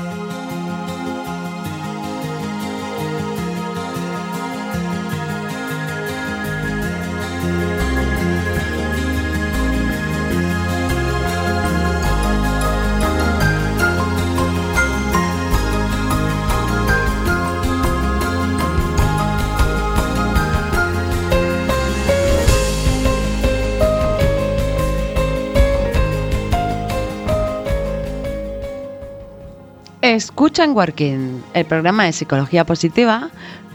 Escucha en Working, el programa de psicología positiva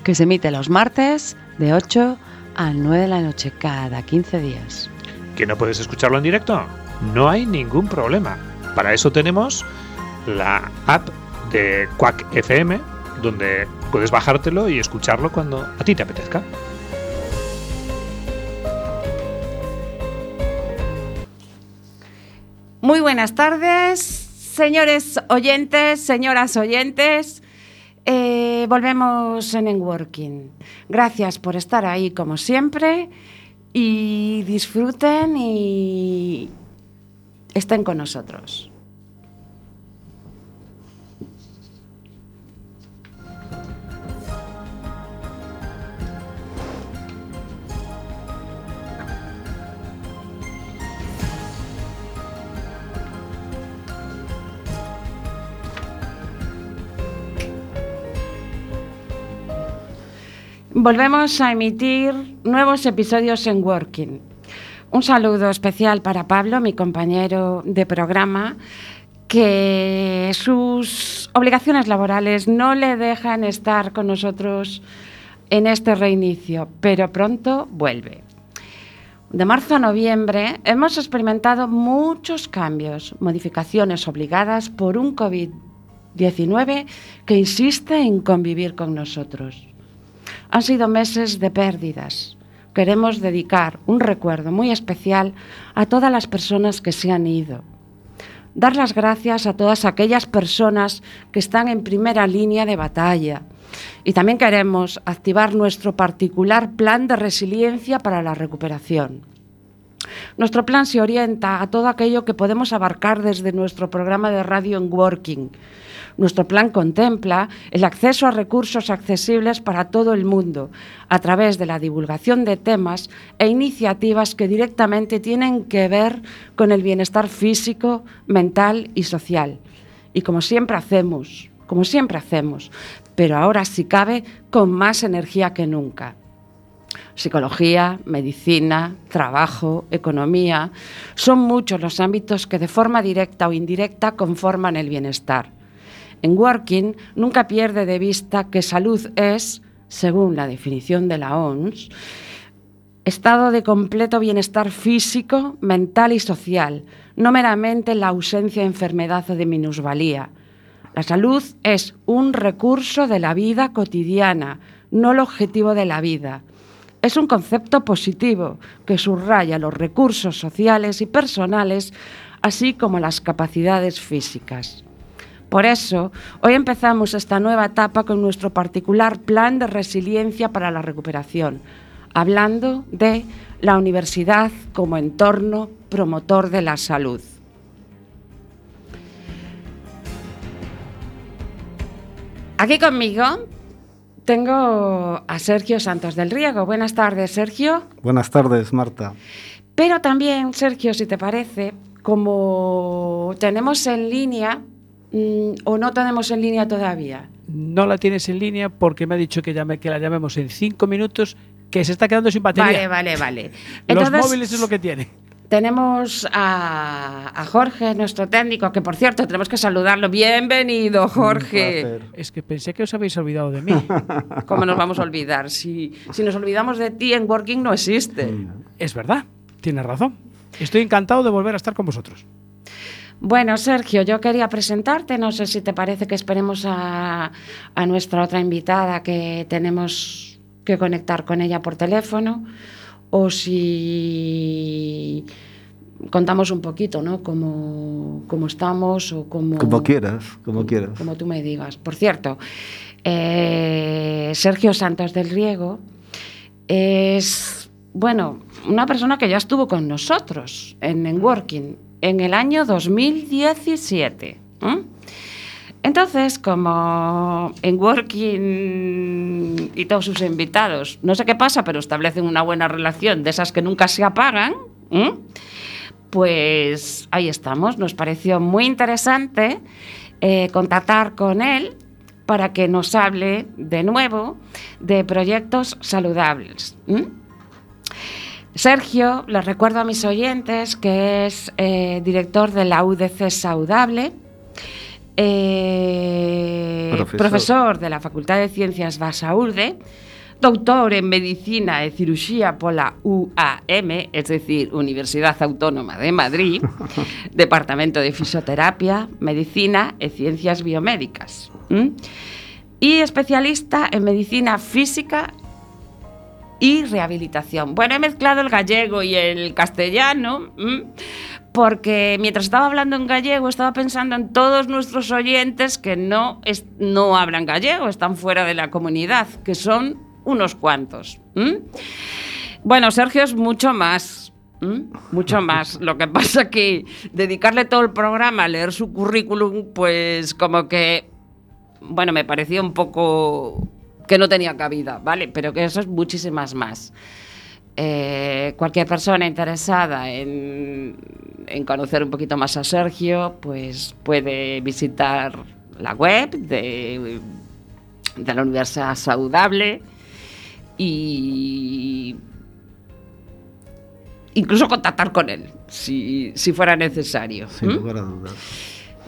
que se emite los martes de 8 a 9 de la noche cada 15 días. ¿Que no puedes escucharlo en directo? No hay ningún problema. Para eso tenemos la app de Quack FM, donde puedes bajártelo y escucharlo cuando a ti te apetezca. Muy buenas tardes, Señores oyentes, señoras oyentes, eh, volvemos en Enworking. Gracias por estar ahí como siempre y disfruten y estén con nosotros. Volvemos a emitir nuevos episodios en Working. Un saludo especial para Pablo, mi compañero de programa, que sus obligaciones laborales no le dejan estar con nosotros en este reinicio, pero pronto vuelve. De marzo a noviembre hemos experimentado muchos cambios, modificaciones obligadas por un COVID-19 que insiste en convivir con nosotros. Han sido meses de pérdidas. Queremos dedicar un recuerdo muy especial a todas las personas que se han ido. Dar las gracias a todas aquellas personas que están en primera línea de batalla. Y también queremos activar nuestro particular plan de resiliencia para la recuperación. Nuestro plan se orienta a todo aquello que podemos abarcar desde nuestro programa de radio en Working, nuestro plan contempla el acceso a recursos accesibles para todo el mundo a través de la divulgación de temas e iniciativas que directamente tienen que ver con el bienestar físico, mental y social. Y como siempre hacemos, como siempre hacemos, pero ahora si cabe con más energía que nunca psicología, medicina, trabajo, economía. Son muchos los ámbitos que de forma directa o indirecta conforman el bienestar. En Working nunca pierde de vista que salud es, según la definición de la OMS, estado de completo bienestar físico, mental y social, no meramente la ausencia de enfermedad o de minusvalía. La salud es un recurso de la vida cotidiana, no el objetivo de la vida. Es un concepto positivo que subraya los recursos sociales y personales, así como las capacidades físicas. Por eso, hoy empezamos esta nueva etapa con nuestro particular plan de resiliencia para la recuperación, hablando de la universidad como entorno promotor de la salud. Aquí conmigo tengo a Sergio Santos del Riego. Buenas tardes, Sergio. Buenas tardes, Marta. Pero también, Sergio, si te parece, como tenemos en línea o no tenemos en línea todavía? No la tienes en línea porque me ha dicho que, llame, que la llamemos en cinco minutos, que se está quedando sin batería. Vale, vale, vale. Los móviles es lo que tiene. Tenemos a, Jorge, nuestro técnico, que por cierto tenemos que saludarlo. Bienvenido, Jorge. Es que pensé que os habéis olvidado de mí. ¿Cómo nos vamos a olvidar? Si, si nos olvidamos de ti, en Working no existe. Es verdad, tienes razón. Estoy encantado de volver a estar con vosotros. Bueno, Sergio, yo quería presentarte, no sé si te parece que esperemos a, nuestra otra invitada que tenemos que conectar con ella por teléfono o si contamos un poquito, ¿no? Cómo, estamos o cómo... Como quieras, como quieras. Como tú me digas. Por cierto, eh, Sergio Santos del Riego es, bueno, una persona que ya estuvo con nosotros en, en Working en el año 2017. Entonces, como en Working y todos sus invitados, no sé qué pasa, pero establecen una buena relación de esas que nunca se apagan, pues ahí estamos. Nos pareció muy interesante eh, contactar con él para que nos hable de nuevo de proyectos saludables. Sergio, les recuerdo a mis oyentes que es eh, director de la UDC Saudable, eh, Profesor. profesor. de la Facultad de Ciencias Basaurde, doutor en Medicina e Cirugía pola UAM, es decir, Universidad Autónoma de Madrid, Departamento de Fisioterapia, Medicina e Ciencias Biomédicas. Y especialista en Medicina Física y rehabilitación. Bueno, he mezclado el gallego y el castellano, ¿m? porque mientras estaba hablando en gallego estaba pensando en todos nuestros oyentes que no, es- no hablan gallego, están fuera de la comunidad, que son unos cuantos. ¿m? Bueno, Sergio es mucho más. ¿m? Mucho más. Lo que pasa que dedicarle todo el programa a leer su currículum, pues como que, bueno, me parecía un poco que no tenía cabida, ¿vale? Pero que eso es muchísimas más. Eh, cualquier persona interesada en, en conocer un poquito más a Sergio, pues puede visitar la web de, de la Universidad Saudable y incluso contactar con él, si, si fuera necesario. Sin ¿m? lugar a dudas.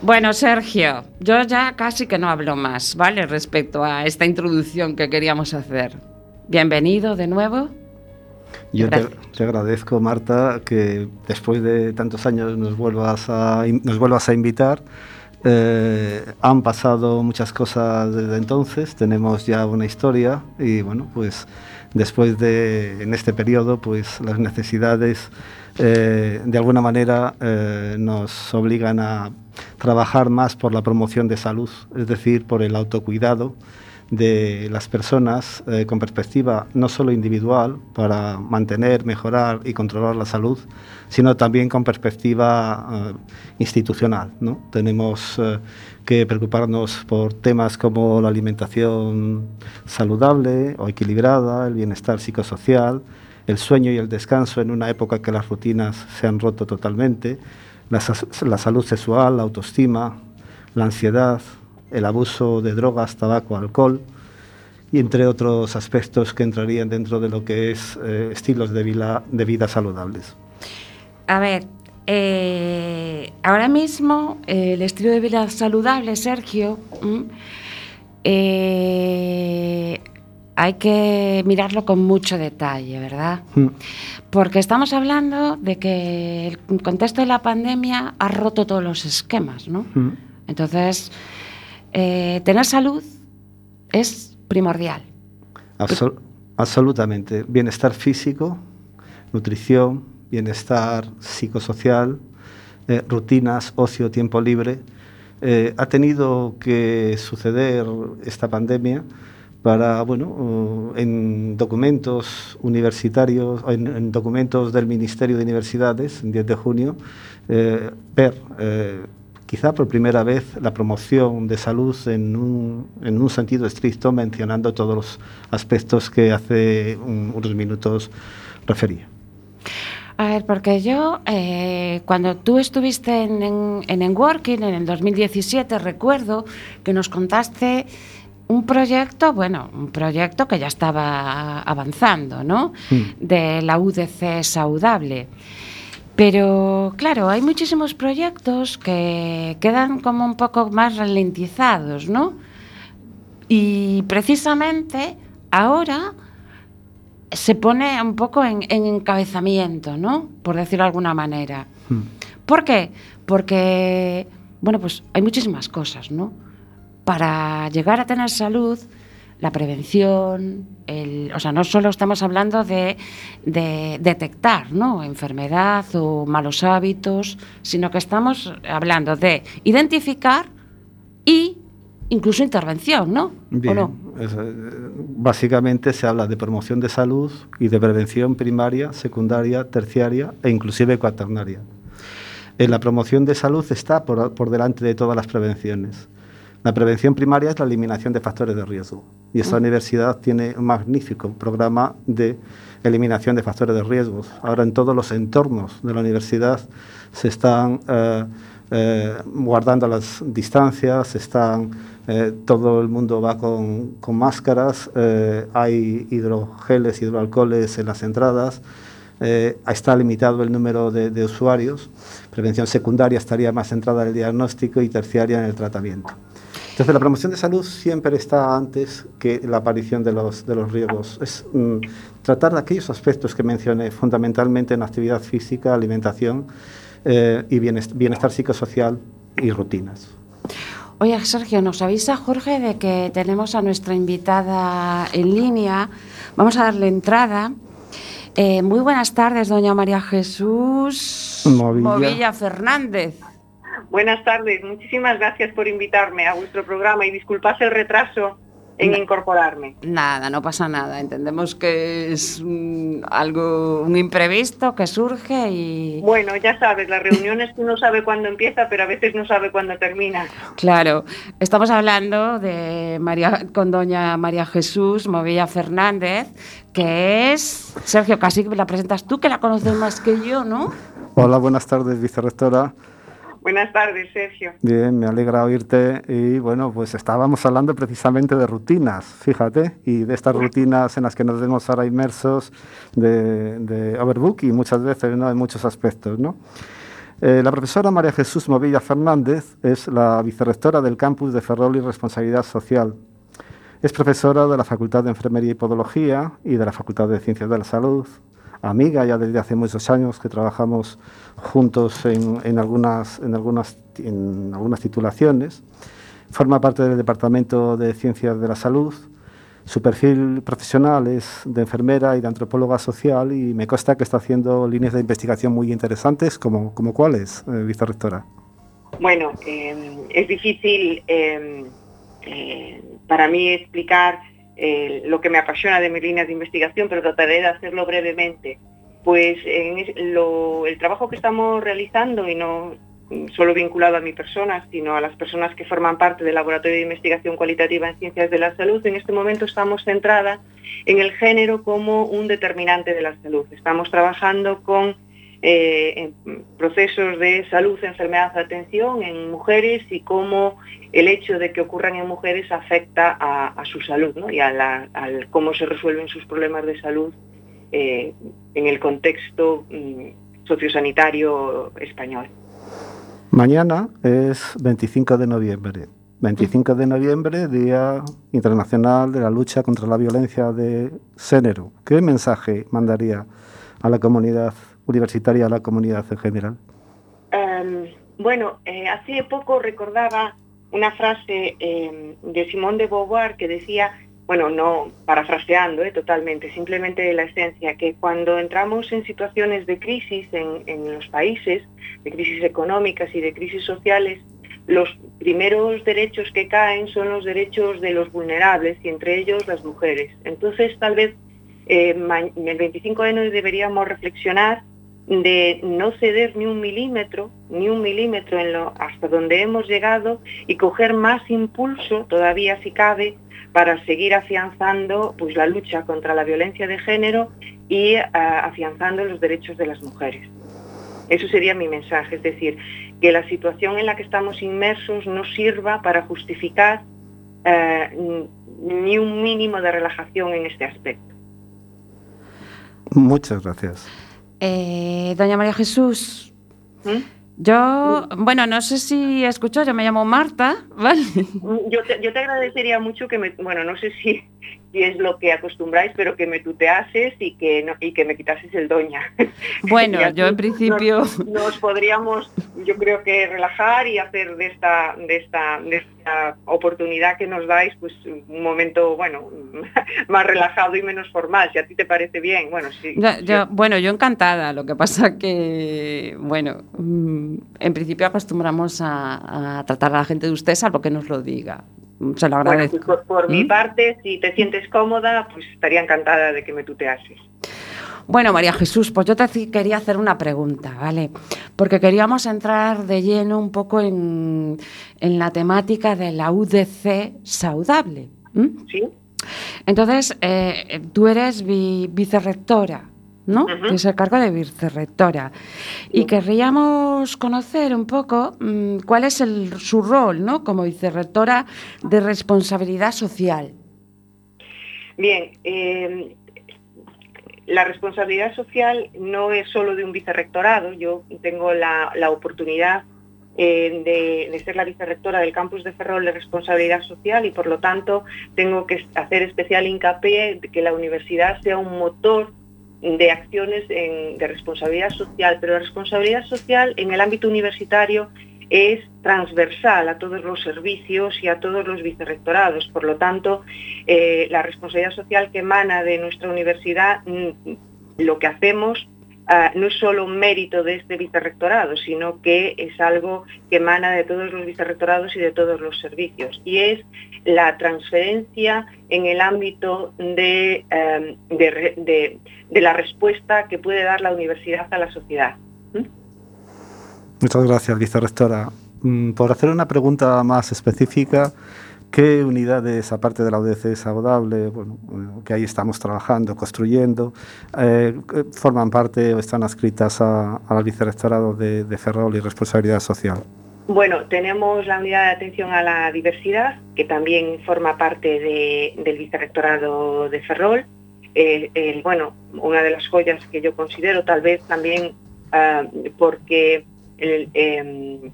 Bueno, Sergio, yo ya casi que no hablo más, ¿vale? Respecto a esta introducción que queríamos hacer. Bienvenido de nuevo. Yo te, agradezco, Marta, que después de tantos años nos vuelvas a, nos vuelvas a invitar. Eh, han pasado muchas cosas desde entonces, tenemos ya una historia y bueno, pues después de, en este periodo, pues las necesidades eh, de alguna manera eh, nos obligan a trabajar más por la promoción de salud, es decir, por el autocuidado de las personas eh, con perspectiva no solo individual para mantener, mejorar y controlar la salud, sino también con perspectiva eh, institucional. ¿no? Tenemos eh, que preocuparnos por temas como la alimentación saludable o equilibrada, el bienestar psicosocial, el sueño y el descanso en una época que las rutinas se han roto totalmente, la, la salud sexual, la autoestima, la ansiedad, el abuso de drogas, tabaco, alcohol y entre otros aspectos que entrarían dentro de lo que es eh, estilos de vida, de vida saludables. A ver, eh, ahora mismo eh, el estilo de vida saludable, Sergio, eh, hay que mirarlo con mucho detalle, ¿verdad? Mm, Porque estamos hablando de que el contexto de la pandemia ha roto todos los esquemas, ¿no? mm. Entonces, eh, tener salud es primordial. Absol- absolutamente. Bienestar físico, nutrición, bienestar psicosocial, eh, rutinas, ocio, tiempo libre. Eh, ha tenido que suceder esta pandemia para, bueno, uh, en documentos universitarios, en, en documentos del Ministerio de Universidades, en 10 de junio, eh, ver eh, quizá por primera vez la promoción de salud en un, en un sentido estricto, mencionando todos los aspectos que hace un- unos minutos refería. A ver, porque yo, eh, cuando tú estuviste en, en, en Enworking en el 2017, recuerdo que nos contaste un proyecto, bueno, un proyecto que ya estaba avanzando, ¿no? Mm. De la UDC Saudable. Pero claro, hay muchísimos proyectos que quedan como un poco más ralentizados, ¿no? Y precisamente ahora se pone un poco en, en encabezamiento, ¿no? Por decirlo de alguna manera. Mm. ¿Por qué? Porque, bueno, pues hay muchísimas cosas, ¿no? Para llegar a tener salud, la prevención, el, o sea, no solo estamos hablando de, de detectar, ¿no? Enfermedad o malos hábitos, sino que estamos hablando de identificar y incluso intervención, ¿no? ¿O Bien, no? es, eh, básicamente se habla de promoción de salud y de prevención primaria, secundaria, terciaria e inclusive cuaternaria. En la promoción de salud está por, por delante de todas las prevenciones. La prevención primaria es la eliminación de factores de riesgo. Y esta universidad tiene un magnífico programa de eliminación de factores de riesgo. Ahora en todos los entornos de la universidad se están eh, eh, guardando las distancias, están, eh, todo el mundo va con, con máscaras, hay hidrogeles, hidroalcoholes en las entradas. está limitado el número de, de usuarios. Prevención secundaria estaría más centrada en el diagnóstico y terciaria en el tratamiento. Entonces, la promoción de salud siempre está antes que la aparición de los, de los riesgos. Es mm, tratar de aquellos aspectos que mencioné, fundamentalmente en actividad física, alimentación eh, y bienestar, bienestar psicosocial y rutinas. Oye, Sergio, nos avisa Jorge de que tenemos a nuestra invitada en línea. Vamos a darle entrada. Eh, muy buenas tardes, doña María Jesús Movilla. Movilla Fernández. Buenas tardes, muchísimas gracias por invitarme a vuestro programa y disculpas el retraso en No. incorporarme. Nada, no pasa nada. Entendemos que es algo, un imprevisto que surge y... Bueno, ya sabes, las reuniones que uno sabe cuándo empieza, pero a veces no sabe cuándo termina. Claro, estamos hablando de María, con doña María Jesús Movilla Fernández, que es... Sergio, casi que la presentas tú, que la conoces más que yo, ¿no? Hola, buenas tardes, vicerrectora. Buenas tardes, Sergio. Bien, me alegra oírte. Y bueno, pues estábamos hablando precisamente de rutinas, fíjate, y de estas rutinas en las que nos vemos ahora inmersos de, de overbook y muchas veces ¿no? en muchos aspectos, ¿no? Eh, la profesora María Jesús Movilla Fernández es la vicerrectora del campus de Ferrol y Responsabilidad Social. Es profesora de la Facultad de Enfermería y Podología y de la Facultad de Ciencias de la Salud. Amiga ya desde hace muchos años que trabajamos juntos en, algunas, en, algunas, en algunas titulaciones. Forma parte del Departamento de Ciencias de la Salud. Su perfil profesional es de enfermera y de antropóloga social y me consta que está haciendo líneas de investigación muy interesantes, como, como cuáles, eh, vicerrectora. Bueno, eh, es difícil eh, eh, para mí explicar eh, lo que me apasiona de mis líneas de investigación, pero trataré de hacerlo brevemente. Pues el trabajo que estamos realizando, y no solo vinculado a mi persona, sino a las personas que forman parte del Laboratorio de Investigación Cualitativa en Ciencias de la Salud, en este momento estamos centrada en el género como un determinante de la salud. Estamos trabajando con eh, en procesos de salud, enfermedad, atención en mujeres y cómo el hecho de que ocurran en mujeres afecta a, su salud y a la- cómo se resuelven sus problemas de salud eh, en el contexto mm, sociosanitario español. Mañana es 25 de noviembre. 25 de noviembre, Día Internacional de la Lucha contra la Violencia de Género. ¿Qué mensaje mandaría a la comunidad universitaria, a la comunidad en general? Um, bueno, eh, hace poco recordaba una frase eh, de Simone de Beauvoir que decía, bueno, no parafraseando eh, totalmente, simplemente la esencia, que cuando entramos en situaciones de crisis en, los países, de crisis económicas y de crisis sociales, los primeros derechos que caen son los derechos de los vulnerables y entre ellos las mujeres. Entonces, tal vez eh, el 25 de enero deberíamos reflexionar de no ceder ni un milímetro, ni un milímetro en lo, hasta donde hemos llegado y coger más impulso, todavía si cabe, para seguir afianzando pues, la lucha contra la violencia de género y ah, afianzando los derechos de las mujeres. Eso sería mi mensaje, es decir, que la situación en la que estamos inmersos no sirva para justificar eh, ni un mínimo de relajación en este aspecto. Muchas gracias. Eh, doña María Jesús, ¿Mm? yo, bueno, no sé si escuchó, yo me llamo Marta, ¿vale? Yo te, yo te agradecería mucho que me, bueno, no sé si, si es lo que acostumbráis, pero que me tuteases y que, no, y que me quitases el doña. Bueno, yo en principio... Nos, nos podríamos, yo creo que relajar y hacer de esta, de esta, de esta oportunidad que nos dais, pues un momento, bueno, más relajado y menos formal. Si a ti te parece bien, bueno, sí. Bueno, yo encantada. Lo que pasa que, bueno, mm, en principio acostumbramos a, a tratar a la gente de usted, salvo que nos lo diga. Se lo Bueno, agradezco. pues por, por mi ¿Mm? parte, si te sientes cómoda, pues estaría encantada de que me tuteases. Bueno, María Jesús, pues yo te quería hacer una pregunta, ¿vale? Porque queríamos entrar de lleno un poco en, la temática de la UDC saudable. Sí. Entonces, eh, tú eres vicerrectora, ¿no? Que es el cargo de vicerrectora. Y querríamos conocer un poco mm, cuál es su rol, ¿no? Como vicerrectora de responsabilidad social. Bien, eh, la responsabilidad social no es solo de un vicerrectorado. Yo tengo la, oportunidad eh, de, ser la vicerrectora del campus de Ferrol de responsabilidad social y por lo tanto tengo que hacer especial hincapié de que la universidad sea un motor de acciones de responsabilidad social, pero la responsabilidad social en el ámbito universitario es transversal a todos los servicios y a todos los vicerrectorados. Por lo tanto, eh, la responsabilidad social que emana de nuestra universidad, mm, lo que hacemos ah, no es solo un mérito de este vicerrectorado, sino que es algo que emana de todos los vicerrectorados y de todos los servicios. Y es la transferencia en el ámbito de, em, la respuesta que puede dar la universidad a la sociedad. Muchas gracias, vicerrectora. Mm, por hacer una pregunta más específica, ¿qué unidades, aparte de la UDC saludable, bueno, eh, que ahí estamos trabajando, construyendo, eh, forman parte o están adscritas al vicerrectorado de, Ferrol y responsabilidad social? Bueno, tenemos la unidad de atención a la diversidad, que también forma parte del vicerrectorado de Ferrol. Eh, bueno, una de las joyas que yo considero, tal vez también ah, porque Em,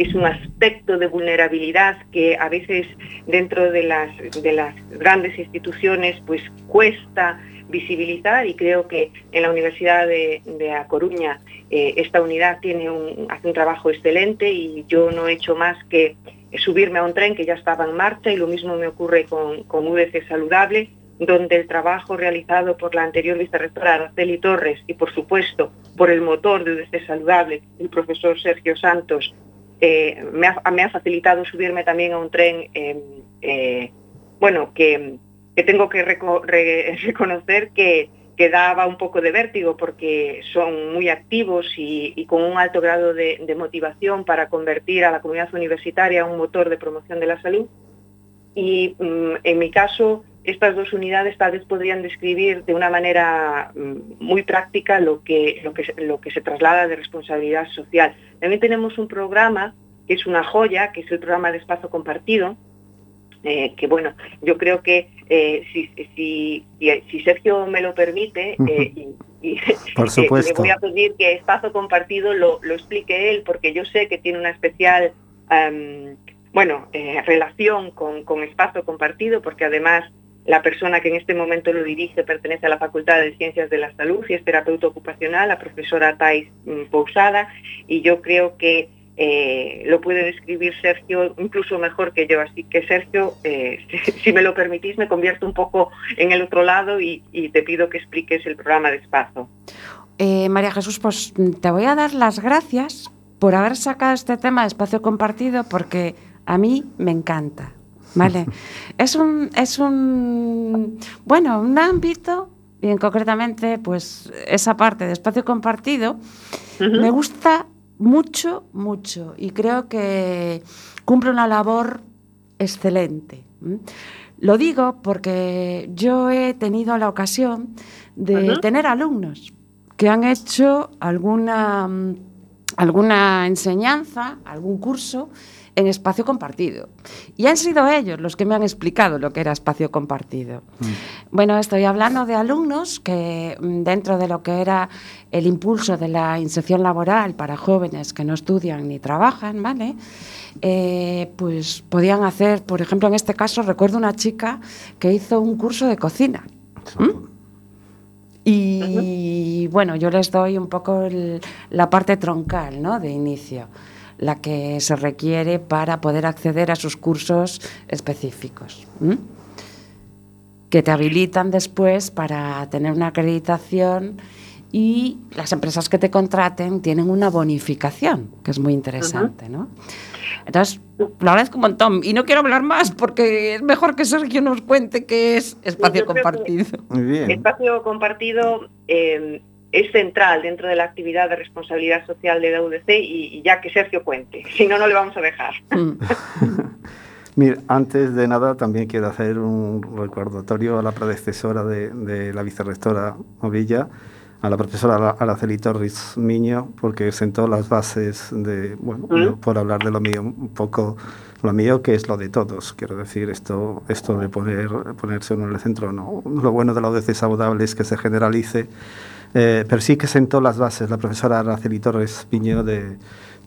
es un aspecto de vulnerabilidad que a veces dentro de las, de las grandes instituciones pues cuesta visibilizar y creo que en la Universidad de, A Coruña eh, esta unidad tiene hace un trabajo excelente y yo no he hecho más que subirme a un tren que ya estaba en marcha y lo mismo me ocurre con, con UDC Saludable donde el trabajo realizado por la anterior vicerrectora Araceli Torres y, por supuesto, por el motor de UDC Saludable, el profesor Sergio Santos, eh, me, ha, facilitado subirme también a un tren, eh, eh, bueno, que, tengo que reconocer que, que, daba un poco de vértigo porque son muy activos y, con un alto grado de, motivación para convertir a la comunidad universitaria en un motor de promoción de la salud. Y mm, en mi caso, estas dos unidades tal vez podrían describir de una manera mm, muy práctica lo que, lo que, lo que se traslada de responsabilidad social. También tenemos un programa que es una joya, que es el programa de espacio compartido, eh, que bueno, yo creo que eh, si, si, si, Sergio me lo permite, eh, y, Por supuesto. le voy a pedir que espacio compartido lo, lo, explique él, porque yo sé que tiene una especial bueno, relación con, con espacio compartido, porque además la persona que en este momento lo dirige pertenece a la Facultad de Ciencias de la Salud y es terapeuta ocupacional, la profesora Thais mm, Pousada, y yo creo que eh, lo puede describir Sergio incluso mejor que yo. Así que Sergio, eh, si, me lo permitís, me convierto un poco en el otro lado y, te pido que expliques el programa de Espacio. Eh, María Jesús, pues te voy a dar las gracias por haber sacado este tema de espacio compartido porque a mí me encanta. ¿Vale? es un, es un, bueno, un ámbito, bien concretamente, pues esa parte de espacio compartido, me gusta mucho, mucho, y creo que cumple una labor excelente. Lo digo porque yo he tenido la ocasión de tener alumnos que han hecho alguna, alguna enseñanza, algún curso, en espacio compartido. Y han sido ellos los que me han explicado lo que era espacio compartido. Mm. Bueno, estoy hablando de alumnos que mm, dentro de lo que era el impulso de la inserción laboral para jóvenes que no estudian ni trabajan, ¿vale? Eh, pues podían hacer, por ejemplo, en este caso recuerdo una chica que hizo un curso de cocina. Y bueno, yo les doy un poco la parte troncal, ¿no? De inicio la que se requiere para poder acceder a sus cursos específicos. que te habilitan después para tener una acreditación y las empresas que te contraten tienen una bonificación, que es muy interesante, ¿no? Entonces, lo agradezco un montón y no quiero hablar más porque es mejor que Sergio nos cuente qué es espacio compartido. Muy bien. Espacio compartido eh, es central dentro de la actividad de responsabilidad social de la UDC y, y ya que Sergio cuente, si no, no le vamos a dejar. Mm. Mira, antes de nada también quiero hacer un recordatorio a la predecesora de, de la vicerrectora Ovilla, a la profesora Araceli Torres Miño, porque sentó las bases de, bueno, ¿Mm? por hablar de lo mío, un poco lo mío que es lo de todos, quiero decir, esto, esto de poner, ponerse uno en el centro, no. Lo bueno de la UDC saludable es que se generalice, eh, pero sí que sentó las bases la profesora Araceli Torres Miño de,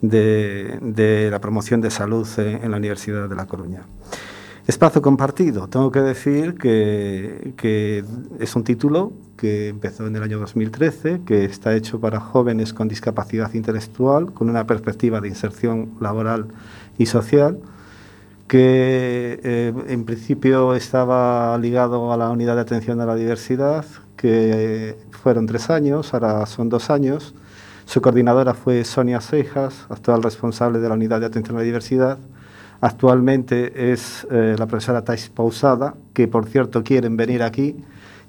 de, la promoción de salud en, en la Universidad de La Coruña. Espacio compartido. Tengo que decir que, que, es un título que empezó en el año 2013, que está hecho para jóvenes con discapacidad intelectual, con una perspectiva de inserción laboral y social, que eh, en principio estaba ligado a la unidad de atención a la diversidad, que fueron tres años, ahora son dos años. Su coordinadora fue Sonia Seijas, actual responsable de la unidad de atención a la diversidad. Actualmente es eh, la profesora Tais Pausada, que por cierto quieren venir aquí,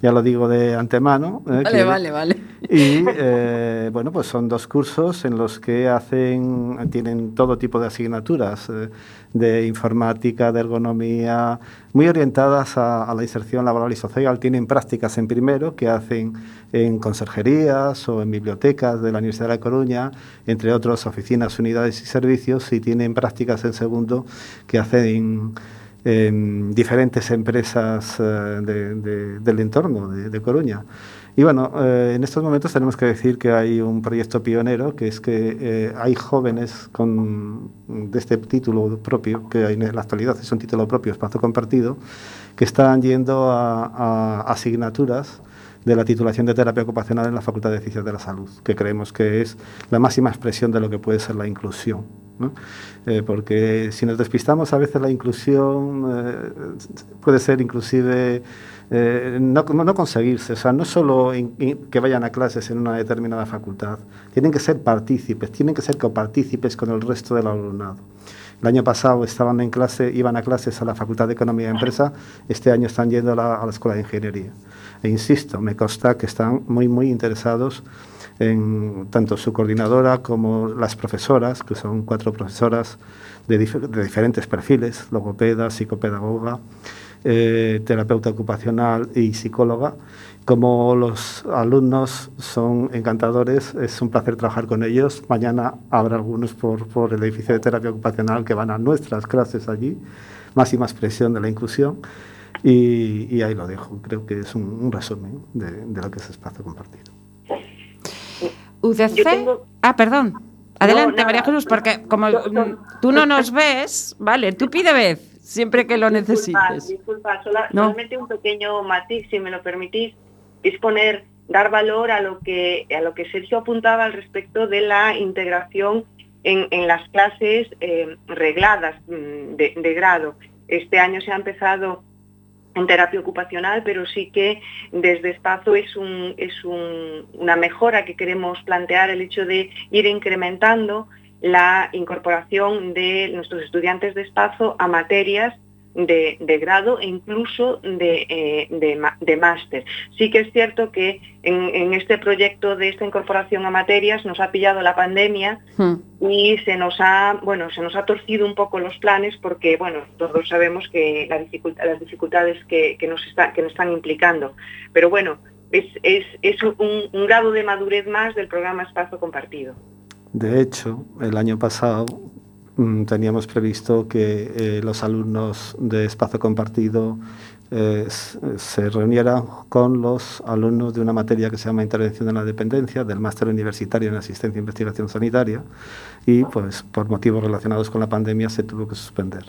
ya lo digo de antemano. eh, Vale, que- vale, vale. Y eh, bueno, pues son dos cursos en los que hacen, tienen todo tipo de asignaturas eh, de informática, de ergonomía, muy orientadas a, la inserción laboral y social. Tienen prácticas en primero que hacen en conserjerías o en bibliotecas de la Universidad de La Coruña, entre otras oficinas, unidades y servicios, y tienen prácticas en segundo que hacen en diferentes empresas eh, de- de- del entorno de Coruña. Y bueno, eh, en estos momentos tenemos que decir que hay un proyecto pionero, que es que eh, hay jóvenes con, de este título propio, que hay en la actualidad es un título propio, espacio compartido, que están yendo a, a asignaturas de la titulación de terapia ocupacional en la Facultad de Ciencias de la Salud, que creemos que es la máxima expresión de lo que puede ser la inclusión. ¿no? Eh, porque si nos despistamos, a veces la inclusión eh, puede ser inclusive eh, no, no o sea, no solo in- que vayan a clases en una determinada facultad, tienen que ser partícipes, tienen que ser copartícipes con el resto del alumnado. El año pasado estaban en clase, iban a clases a la Facultad de Economía y Empresa, este año están yendo a la, Escuela de Ingeniería. E insisto, me consta que están muy, muy interesados en tanto su coordinadora como las profesoras, que son cuatro profesoras de, de diferentes perfiles, logopeda, psicopedagoga, eh, terapeuta ocupacional y psicóloga. Como los alumnos son encantadores, es un placer trabajar con ellos. Mañana habrá algunos por, por el edificio de terapia ocupacional que van a nuestras clases allí, máxima expresión de la inclusión. Y, y ahí lo dejo. Creo que es un, un resumen de, de lo que es espacio compartido. UDC. Tengo- Ah, perdón. Adelante, nada. María Jesús, porque como No, no. tú no nos ves, vale, tú pide vez siempre que lo Disculpad, necesites. sola- No. solamente un pequeño matiz, si me lo permitís, es poner, dar valor a lo que, a lo que Sergio apuntaba al respecto de la integración en, en las clases eh, regladas mm, de, de grado. Este año se ha empezado en terapia ocupacional, pero sí que desde Espazo es, un, es un- una mejora que queremos plantear el hecho de ir incrementando la incorporación de nuestros estudiantes de Espazo a materias de, de grado e incluso de, eh, de, máster. Sí que es cierto que en, en este proyecto de esta incorporación a materias nos ha pillado la pandemia Hmm. y se nos ha bueno se nos ha torcido un poco los planes porque bueno todos sabemos que la dificultad, las dificultades que, que nos está, que nos están implicando pero bueno es, es, es un, un grado de madurez más del programa Espacio Compartido. De hecho, el año pasado mm, teníamos previsto que eh, los alumnos de espacio compartido eh, se reunieran con los alumnos de una materia que se llama Intervención en la Dependencia, del máster universitario en Asistencia e Investigación Sanitaria, y pues por motivos relacionados con la pandemia se tuvo que suspender.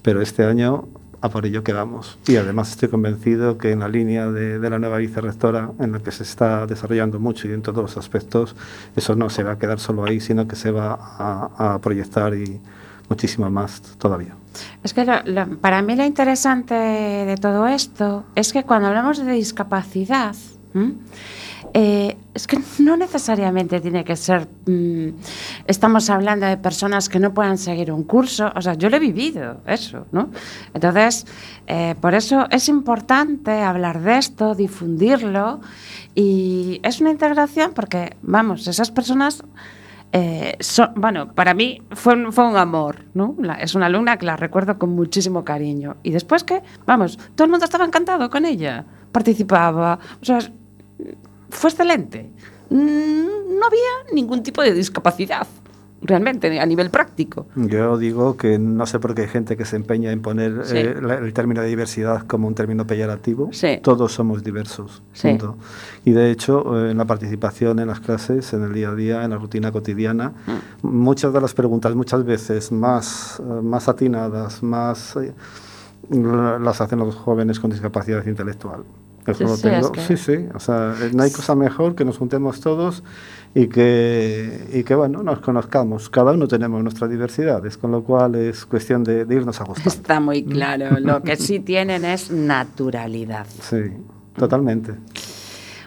Pero este año a por ello que vamos. Y además estoy convencido que en la línea de, de la nueva vicerrectora, en la que se está desarrollando mucho y en todos los aspectos, eso no se va a quedar solo ahí, sino que se va a, a proyectar y muchísimo más todavía. Es que lo- lo- para mí lo interesante de todo esto es que cuando hablamos de discapacidad, ¿m? Eh, es que no necesariamente tiene que ser, mm, estamos hablando de personas que no puedan seguir un curso, o sea, yo lo he vivido, eso, ¿no? Entonces, eh, por eso es importante hablar de esto, difundirlo, y es una integración porque, vamos, esas personas... Eh, bueno, para mí fue un, fue un amor, ¿no? es una alumna que la recuerdo con muchísimo cariño. Y después que, vamos, todo el mundo estaba encantado con ella, participaba, o sea, fue excelente. Mm, no había ningún tipo de discapacidad, realmente, a nivel práctico. Yo digo que no sé por qué hay gente que se empeña en poner eh, el término de diversidad como un término peyorativo. Todos somos diversos. Y de hecho, eh, en la participación en las clases, en el día a día, en la rutina cotidiana, mm. muchas de las preguntas, muchas veces más, eh, más atinadas, más las hacen los jóvenes con discapacidad intelectual. Eso sí, tengo. Sí, sí. O sea, no hay cosa mejor que nos juntemos todos y que, y que, bueno, nos conozcamos. Cada uno tenemos nuestras diversidades, con lo cual es cuestión de, de irnos ajustando. Está muy claro. Lo que sí tienen es naturalidad. Sí, totalmente.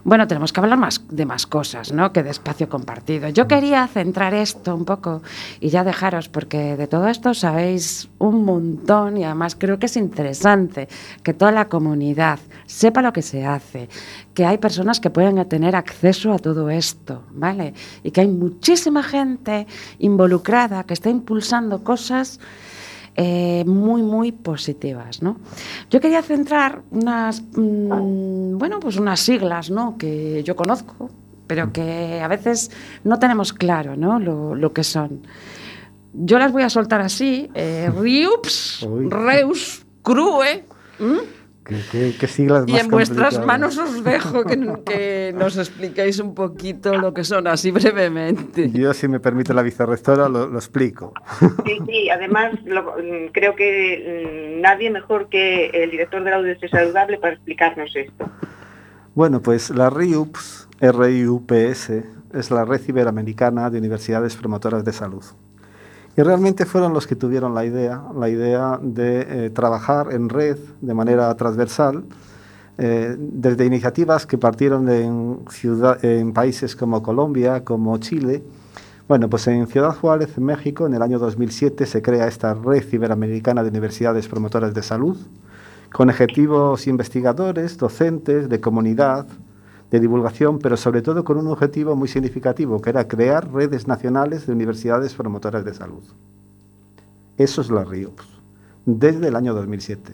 Bueno, tenemos que hablar más de más cosas, ¿no? Que de espacio compartido. Yo quería centrar esto un poco y ya dejaros, porque de todo esto sabéis un montón y además creo que es interesante que toda la comunidad sepa lo que se hace, que hay personas que pueden tener acceso a todo esto, ¿vale? Y que hay muchísima gente involucrada que está impulsando cosas eh, muy, muy positivas. ¿no? Yo quería centrar unas, mm, bueno, pues unas siglas ¿no? que yo conozco, pero que a veces no tenemos claro ¿no? Lo, que son. Yo las voy a soltar así, eh, RIUPS, Reus, CRUE. ¿Qué, siglas y en vuestras manos os dejo que, nos expliquéis un poquito lo que son, así brevemente. Yo, si me permite la vicerrectora, lo, lo explico. Sí, sí, además creo que mm, nadie mejor que el director del audio saludable para explicarnos esto. Bueno, pues la RIUPS, R-I-U-P-S, es la Red Iberoamericana de Universidades Promotoras de Salud. Y realmente fueron los que tuvieron la idea, la idea de eh, trabajar en red de manera transversal, eh, desde iniciativas que partieron en, países como Colombia, como Chile. Bueno, pues en Ciudad Juárez, México, en el año 2007 se crea esta Red Iberoamericana de Universidades Promotoras de Salud, con objetivos investigadores, docentes, de comunidad, de divulgación, pero sobre todo con un objetivo muy significativo, que era crear redes nacionales de universidades promotoras de salud. Eso es la RIOPS, desde el año 2007.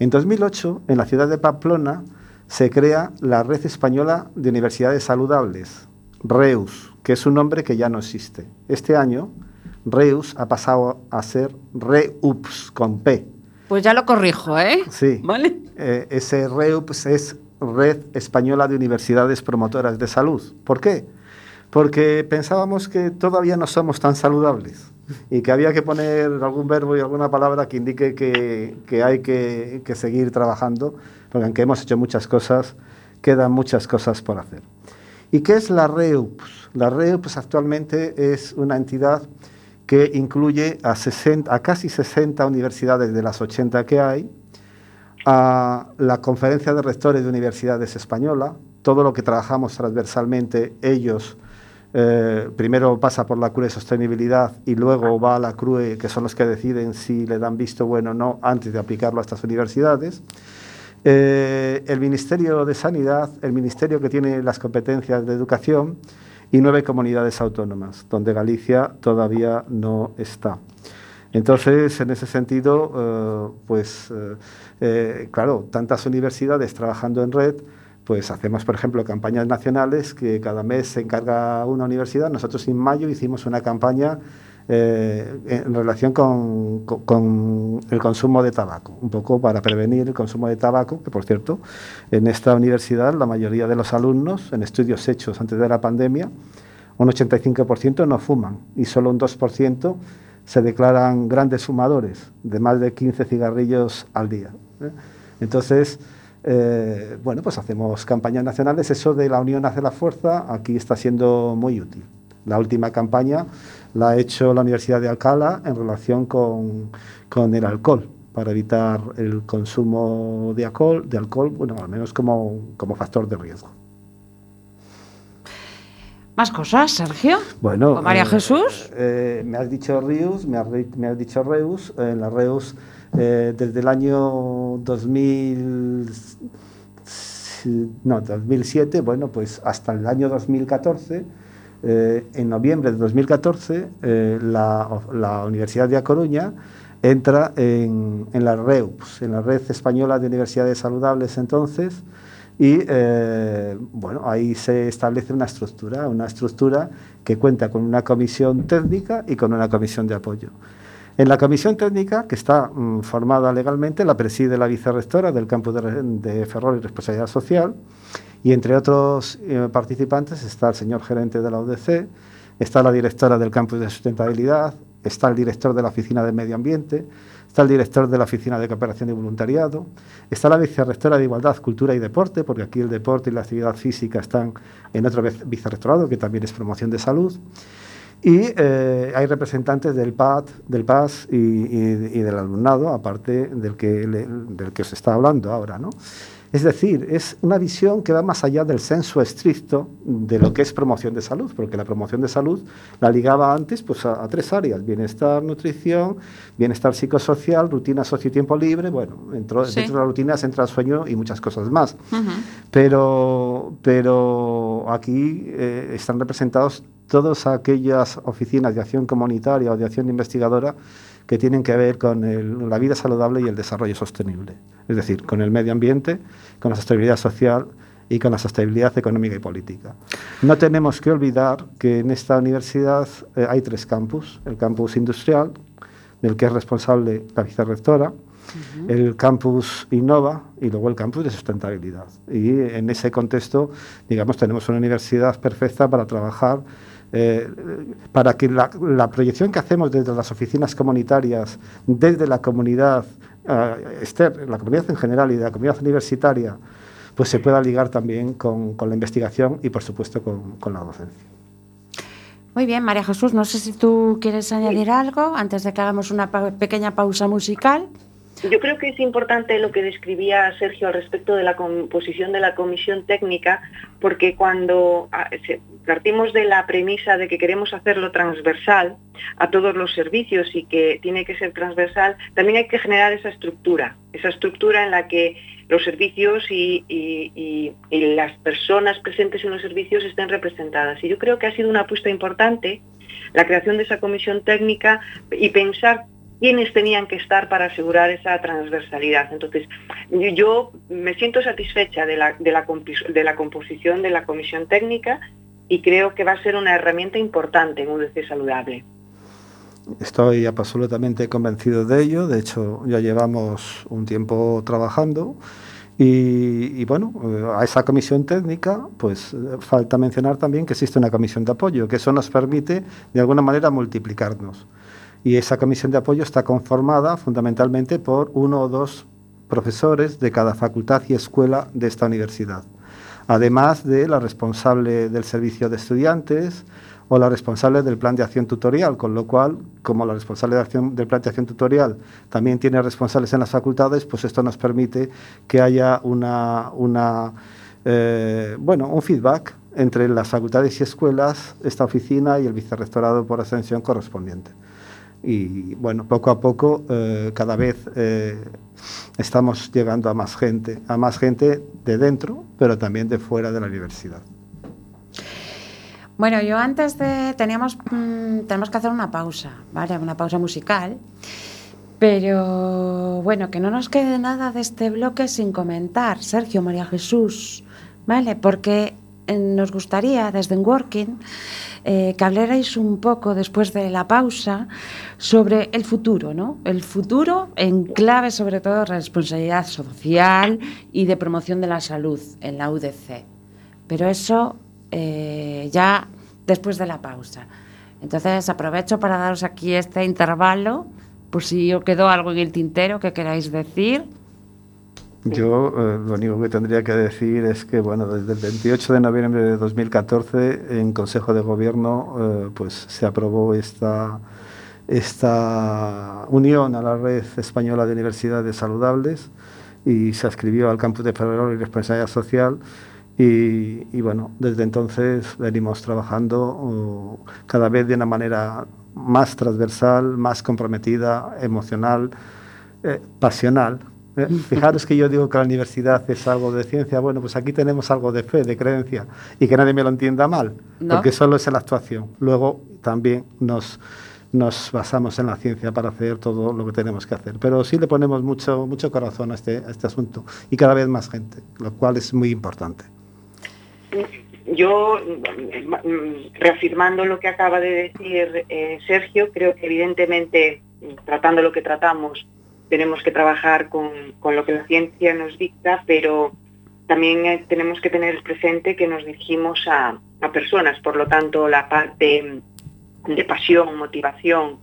En 2008, en la ciudad de Pamplona, se crea la Red Española de Universidades Saludables, REUS, que es un nombre que ya no existe. Este año, REUS ha pasado a ser REUPS, con P. Pues ya lo corrijo, ¿eh? Sí. ¿Vale? Eh, ese REUPS es Red Española de Universidades Promotoras de Salud. ¿Por qué? Porque pensábamos que todavía no somos tan saludables y que había que poner algún verbo y alguna palabra que indique que, hay que, seguir trabajando, porque aunque hemos hecho muchas cosas, quedan muchas cosas por hacer. ¿Y qué es la REUPS? La REUPS actualmente es una entidad que incluye a, 60, a casi 60 universidades de las 80 que hay, a la Conferencia de Rectores de Universidades Española. Todo lo que trabajamos transversalmente, ellos eh, primero pasa por la CRUE Sostenibilidad y luego va a la CRUE, que son los que deciden si le dan visto bueno o no antes de aplicarlo a estas universidades. Eh, el Ministerio de Sanidad, el Ministerio que tiene las competencias de educación y nueve comunidades autónomas, donde Galicia todavía no está. Entonces, en ese sentido, eh, pues, eh, eh, claro, tantas universidades trabajando en red, pues hacemos, por ejemplo, campañas nacionales que cada mes se encarga una universidad. Nosotros en mayo hicimos una campaña en relación con, con, el consumo de tabaco, un poco para prevenir el consumo de tabaco, que por cierto, en esta universidad la mayoría de los alumnos, en estudios hechos antes de la pandemia, un 85% no fuman y solo un 2% se declaran grandes fumadores de más de 15 cigarrillos al día. ¿eh? Entonces, eh, bueno, pues hacemos campañas nacionales. Eso de la unión hace la fuerza aquí está siendo muy útil. La última campaña la ha hecho la Universidad de Alcalá en relación con, con el alcohol, para evitar el consumo de alcohol, de alcohol bueno, al menos como, como factor de riesgo. Más cosas, Sergio. Bueno, ¿Con María eh, Jesús? eh, me has dicho Rius, me has, re- me has dicho Reus. En la Reus, eh, desde el año 2000, sí, no, 2007, bueno, pues hasta el año 2014, eh, en noviembre de 2014, eh, la, la Universidad de A Coruña entra en, en la REUS, en la Red Española de Universidades Saludables entonces, y eh, bueno, ahí se establece una estructura, una estructura que cuenta con una comisión técnica y con una comisión de apoyo. En la comisión técnica, que está mm, formada legalmente, la preside la vicerrectora del campus de, Ferrol y Responsabilidad Social, y entre otros eh, participantes está el señor gerente de la UDC, está la directora del campus de sustentabilidad, está el director de la oficina de medio ambiente, está el director de la oficina de cooperación y voluntariado, está la vicerrectora de igualdad, cultura y deporte, porque aquí el deporte y la actividad física están en otro vice- vicerrectorado, que también es promoción de salud. Y eh, hay representantes del PAD, del PAS y, del alumnado, aparte del que, del que os está hablando ahora. ¿no? Es decir, es una visión que va más allá del censo estricto de lo que es promoción de salud, porque la promoción de salud la ligaba antes pues, a, a tres áreas, bienestar, nutrición, bienestar psicosocial, rutina socio y tiempo libre, bueno, dentro, Sí. dentro de las rutinas entra el sueño y muchas cosas más. Pero, pero aquí eh, están representados todas aquellas oficinas de acción comunitaria o de acción investigadora que tienen que ver con el- la vida saludable y el desarrollo sostenible. Es decir, con el medio ambiente, con la sostenibilidad social y con la sostenibilidad económica y política. No tenemos que olvidar que en esta universidad eh, hay tres campus. El campus industrial, del que es responsable la vicerrectora, el campus Innova y luego el campus de sustentabilidad. Y en ese contexto, digamos, tenemos una universidad perfecta para trabajar, eh, para que la, la proyección que hacemos desde las oficinas comunitarias, desde la comunidad eh, externa, la comunidad en general y de la comunidad universitaria, pues se pueda ligar también con, con la investigación y, por supuesto, con, con la docencia. Muy bien, María Jesús, no sé si tú quieres añadir algo antes de que hagamos una pa- pequeña pausa musical. Yo creo que es importante lo que describía Sergio al respecto de la composición de la comisión técnica, porque cuando ah, partimos de la premisa de que queremos hacerlo transversal a todos los servicios y que tiene que ser transversal, también hay que generar esa estructura, esa estructura en la que los servicios y las personas presentes en los servicios estén representadas. Y yo creo que ha sido una apuesta importante la creación de esa comisión técnica y pensar quiénes tenían que estar para asegurar esa transversalidad. Entonces, yo, me siento satisfecha de la, de, la, de la composición de la comisión técnica y creo que va a ser una herramienta importante en UDC Saludable. Estoy absolutamente convencido de ello. De hecho, ya llevamos un tiempo trabajando. Y, y bueno, eh, a esa comisión técnica, pues eh, falta mencionar también que existe una comisión de apoyo, que eso nos permite de alguna manera multiplicarnos. Y esa comisión de apoyo está conformada fundamentalmente por uno o dos profesores de cada facultad y escuela de esta universidad, además de la responsable del servicio de estudiantes o la responsable del plan de acción tutorial, con lo cual, como la responsable de acción, del plan de acción tutorial también tiene responsables en las facultades, pues esto nos permite que haya eh, un feedback entre las facultades y escuelas, esta oficina y el vicerrectorado por ascensión correspondiente. Y bueno, poco a poco, eh, cada vez eh, estamos llegando a más gente, a más gente de dentro, pero también de fuera de la universidad. Bueno, yo antes de teníamos mm, tenemos que hacer una pausa, ¿vale? Una pausa musical. Pero bueno, que no nos quede nada de este bloque sin comentar, Sergio, María Jesús, ¿vale? Porque nos gustaría desde Working eh, que hablarais un poco después de la pausa sobre el futuro, ¿no? El futuro en clave sobre todo responsabilidad social y de promoción de la salud en la UDC. Pero eso eh, ya después de la pausa. Entonces aprovecho para daros aquí este intervalo, por si os quedó algo en el tintero que queráis decir. Yo eh, lo único que tendría que decir es que bueno, desde el 28 de noviembre de 2014 en Consejo de Gobierno eh, pues se aprobó esta, esta unión a la Red Española de Universidades Saludables y se adscribió al campus de Ferrol y Responsabilidad Social Y, bueno, desde entonces venimos trabajando cada vez de una manera más transversal, más comprometida, emocional, eh, pasional. Fijaros que yo digo que la universidad es algo de ciencia, bueno, pues aquí tenemos algo de fe, de creencia, y que nadie me lo entienda mal, ¿No? porque solo es en la actuación. Luego también nos, nos basamos en la ciencia para hacer todo lo que tenemos que hacer. Pero sí le ponemos mucho, mucho corazón a este, a este asunto y cada vez más gente, lo cual es muy importante. Yo, reafirmando lo que acaba de decir eh, Sergio, creo que evidentemente, tratando lo que tratamos, tenemos que trabajar con, con lo que la ciencia nos dicta, pero también eh, tenemos que tener presente que nos dirigimos a, a personas, por lo tanto la parte de pasión, motivación,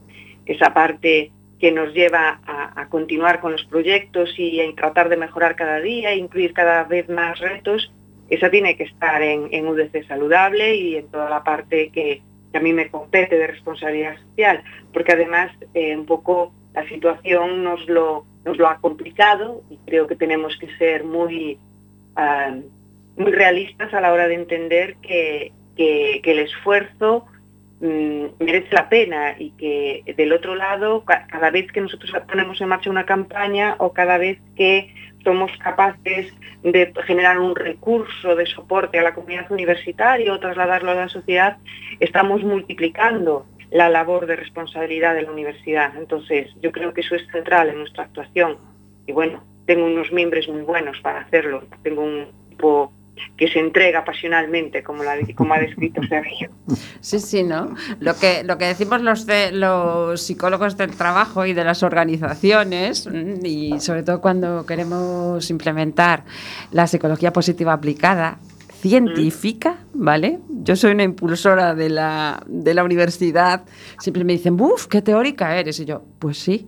esa parte que nos lleva a, a, continuar con los proyectos y a tratar de mejorar cada día, incluir cada vez más retos, esa tiene que estar en, en UDC saludable y en toda la parte que, que, a mí me compete de responsabilidad social, porque además eh, un poco la situación nos lo, nos lo ha complicado y creo que tenemos que ser muy, uh, muy realistas a la hora de entender que, que, el esfuerzo mmm, merece la pena y que del otro lado, ca cada vez que nosotros ponemos en marcha una campaña o cada vez que somos capaces de generar un recurso de soporte a la comunidad universitaria o trasladarlo a la sociedad, estamos multiplicando la labor de responsabilidad de la universidad. Entonces, yo creo que eso es central en nuestra actuación. Y bueno, tengo unos miembros muy buenos para hacerlo. Tengo un equipo que se entrega pasionalmente, como, la, ha descrito Sergio. Sí, sí, ¿no? Lo que, lo que decimos los, de, los psicólogos del trabajo y de las organizaciones, mm, y sobre todo cuando queremos implementar la psicología positiva aplicada, científica, ¿vale? Yo soy una impulsora de la, de la universidad. Siempre me dicen, ¡buf! ¡Qué teórica eres! Y yo, pues sí.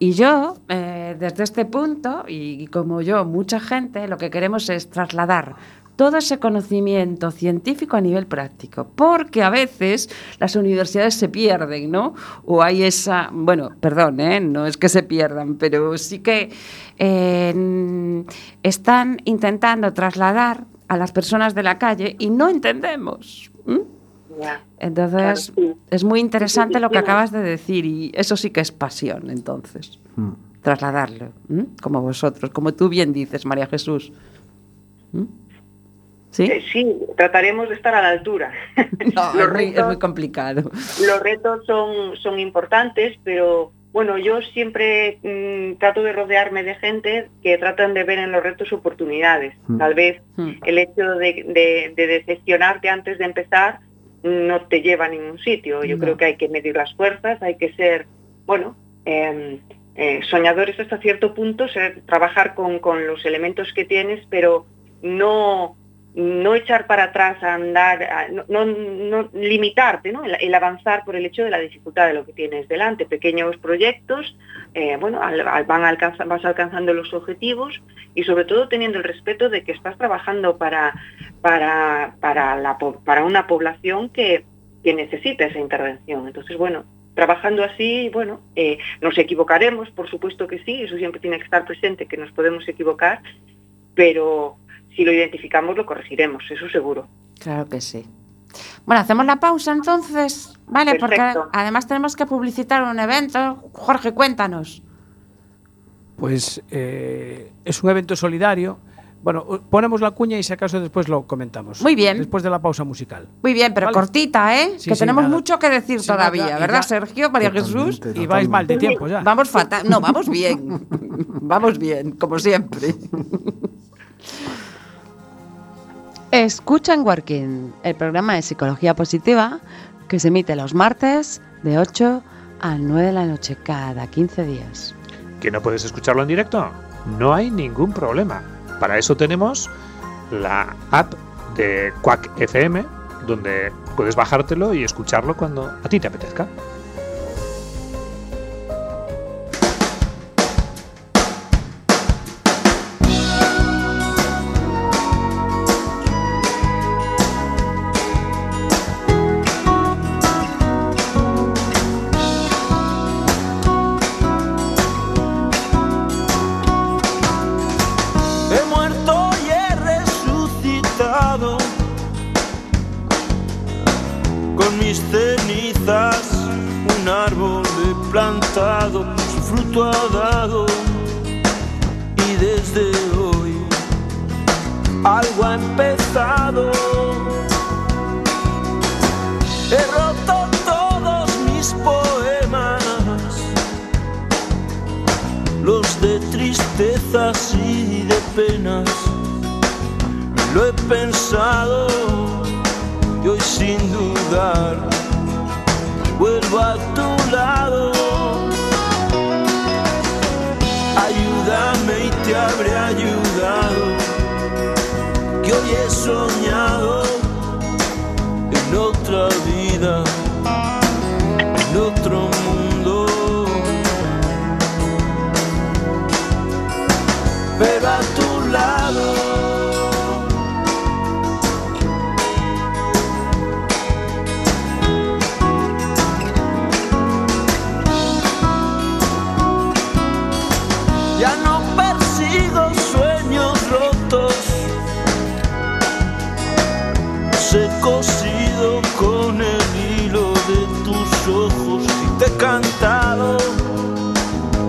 Y yo, eh, desde este punto, y como yo, mucha gente, lo que queremos es trasladar todo ese conocimiento científico a nivel práctico, porque a veces las universidades se pierden, ¿no? O hay esa, bueno, perdón, ¿eh? no es que se pierdan, pero sí que eh, están intentando trasladar a las personas de la calle y no entendemos. ¿Mm? Entonces, Claro, sí. es muy interesante lo que Sí. acabas de decir y eso sí que es pasión, entonces, Mm. trasladarlo, como vosotros, como tú bien dices, María Jesús. ¿Sí? Eh, Sí, trataremos de estar a la altura. No, los es muy complicado. Los retos son, son importantes, pero bueno, yo siempre mm, trato de rodearme de gente que tratan de ver en los retos oportunidades. Mm. Tal vez Mm. el hecho de, de- de decepcionarte antes de empezar no te lleva a ningún sitio. Yo No. creo que hay que medir las fuerzas, hay que ser, bueno, eh, eh, soñadores hasta cierto punto, ser- trabajar con, con los elementos que tienes, pero no no echar para atrás a andar, no, no, limitarte, ¿no? El, avanzar por el hecho de la dificultad de lo que tienes delante. Pequeños proyectos, eh, bueno, van alcanza- vas alcanzando los objetivos y sobre todo teniendo el respeto de que estás trabajando para, para, para, la, una población que, que necesita esa intervención. Entonces, bueno, trabajando así, bueno, eh, nos equivocaremos, por supuesto que sí, eso siempre tiene que estar presente, que nos podemos equivocar, pero si lo identificamos lo corregiremos, eso seguro. Claro que sí. Bueno, hacemos la pausa entonces, ¿vale? Porque además tenemos que publicitar un evento. Jorge, cuéntanos. Pues eh, es un evento solidario. Bueno, ponemos la cuña y si acaso después lo comentamos. Muy bien. Después de la pausa musical. Muy bien, pero Vale. cortita, ¿eh? Sí, que sí, tenemos nada. mucho que decir Sí, todavía, nada, ¿verdad, Sergio, María Jesús? Totalmente, Y vais mal de tiempo ya. Vamos fatal. No, vamos bien. vamos bien, como siempre. Escucha en Working, el programa de psicología positiva que se emite los martes de 8 a 9 de la noche cada 15 días. ¿Que no puedes escucharlo en directo? No hay ningún problema. Para eso tenemos la app de Quack FM, donde puedes bajártelo y escucharlo cuando a ti te apetezca.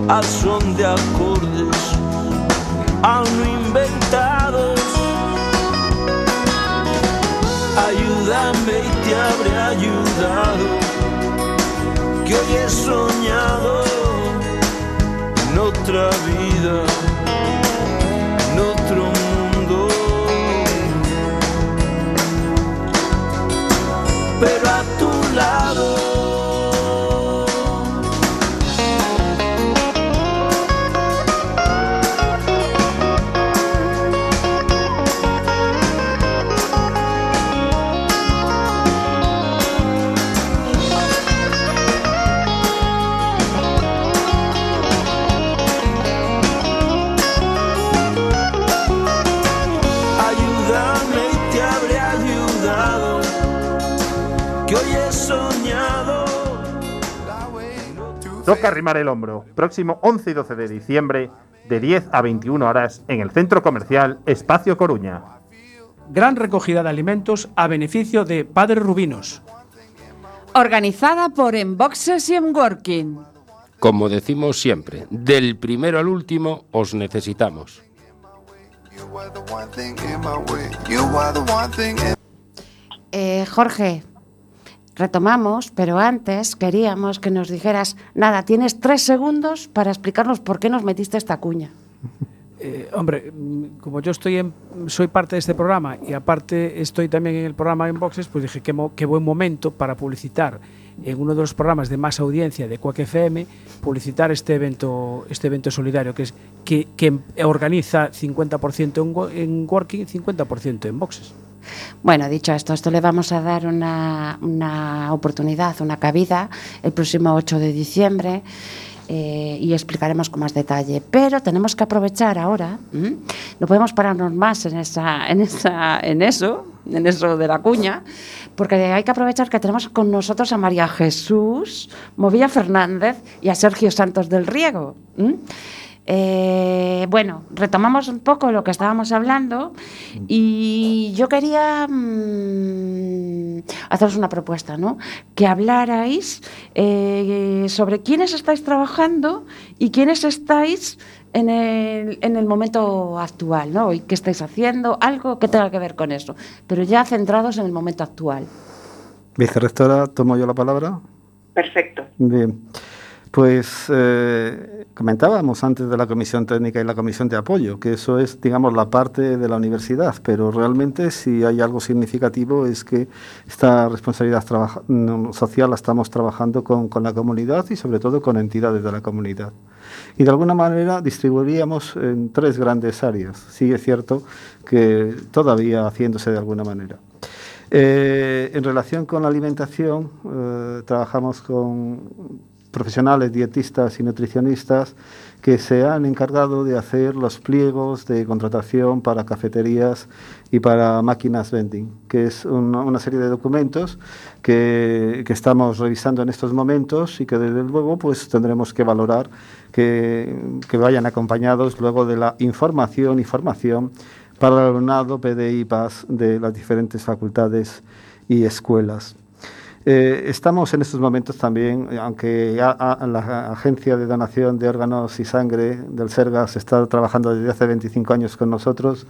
Al son de acordes aún inventados. Ayúdame y te habré ayudado, que hoy he soñado en otra vida, Toca arrimar el hombro. Próximo 11 y 12 de diciembre, de 10 a 21 horas, en el centro comercial Espacio Coruña. Gran recogida de alimentos a beneficio de Padre Rubinos. Organizada por Enboxes y Enworking. Como decimos siempre, del primero al último os necesitamos. Eh, Jorge, retomamos, pero antes queríamos que nos dijeras, nada, tienes tres segundos para explicarnos por qué nos metiste esta cuña. Eh, hombre, como yo estoy en, soy parte de este programa y aparte estoy también en el programa en Boxes, pues dije qué, mo- qué buen momento para publicitar en uno de los programas de más audiencia de Quack FM, publicitar este evento, este evento solidario que es que, que organiza 50% en, en Working, 50% en Boxes. Bueno, dicho esto, esto le vamos a dar una, una oportunidad, una cabida el próximo 8 de diciembre eh, y explicaremos con más detalle. Pero tenemos que aprovechar ahora, no podemos pararnos más en, esa, en, esa, en eso, en eso de la cuña, porque hay que aprovechar que tenemos con nosotros a María Jesús Movilla Fernández y a Sergio Santos del Riego. Eh, bueno, retomamos un poco lo que estábamos hablando y yo quería mm, haceros una propuesta, ¿no? Que hablarais eh, sobre quiénes estáis trabajando y quiénes estáis en el, en el momento actual, ¿no? Y qué estáis haciendo, algo que tenga que ver con eso, pero ya centrados en el momento actual. Vicerrectora, tomo yo la palabra. Perfecto. Bien. Pues eh, comentábamos antes de la comisión técnica y la comisión de apoyo, que eso es, digamos, la parte de la universidad, pero realmente si hay algo significativo es que esta responsabilidad social la estamos trabajando con, con la comunidad y sobre todo con entidades de la comunidad. Y de alguna manera distribuiríamos en tres grandes áreas. Sí es cierto que todavía haciéndose de alguna manera. Eh, en relación con la alimentación, eh, trabajamos con profesionales, dietistas y nutricionistas que se han encargado de hacer los pliegos de contratación para cafeterías y para máquinas vending, que es una, serie de documentos que, que estamos revisando en estos momentos y que desde luego pues tendremos que valorar que, que vayan acompañados luego de la información y formación para el alumnado PDI PAS de las diferentes facultades y escuelas. Eh, estamos en estos momentos también, aunque a, a, la Agencia de Donación de Órganos y Sangre del SERGAS está trabajando desde hace 25 años con nosotros,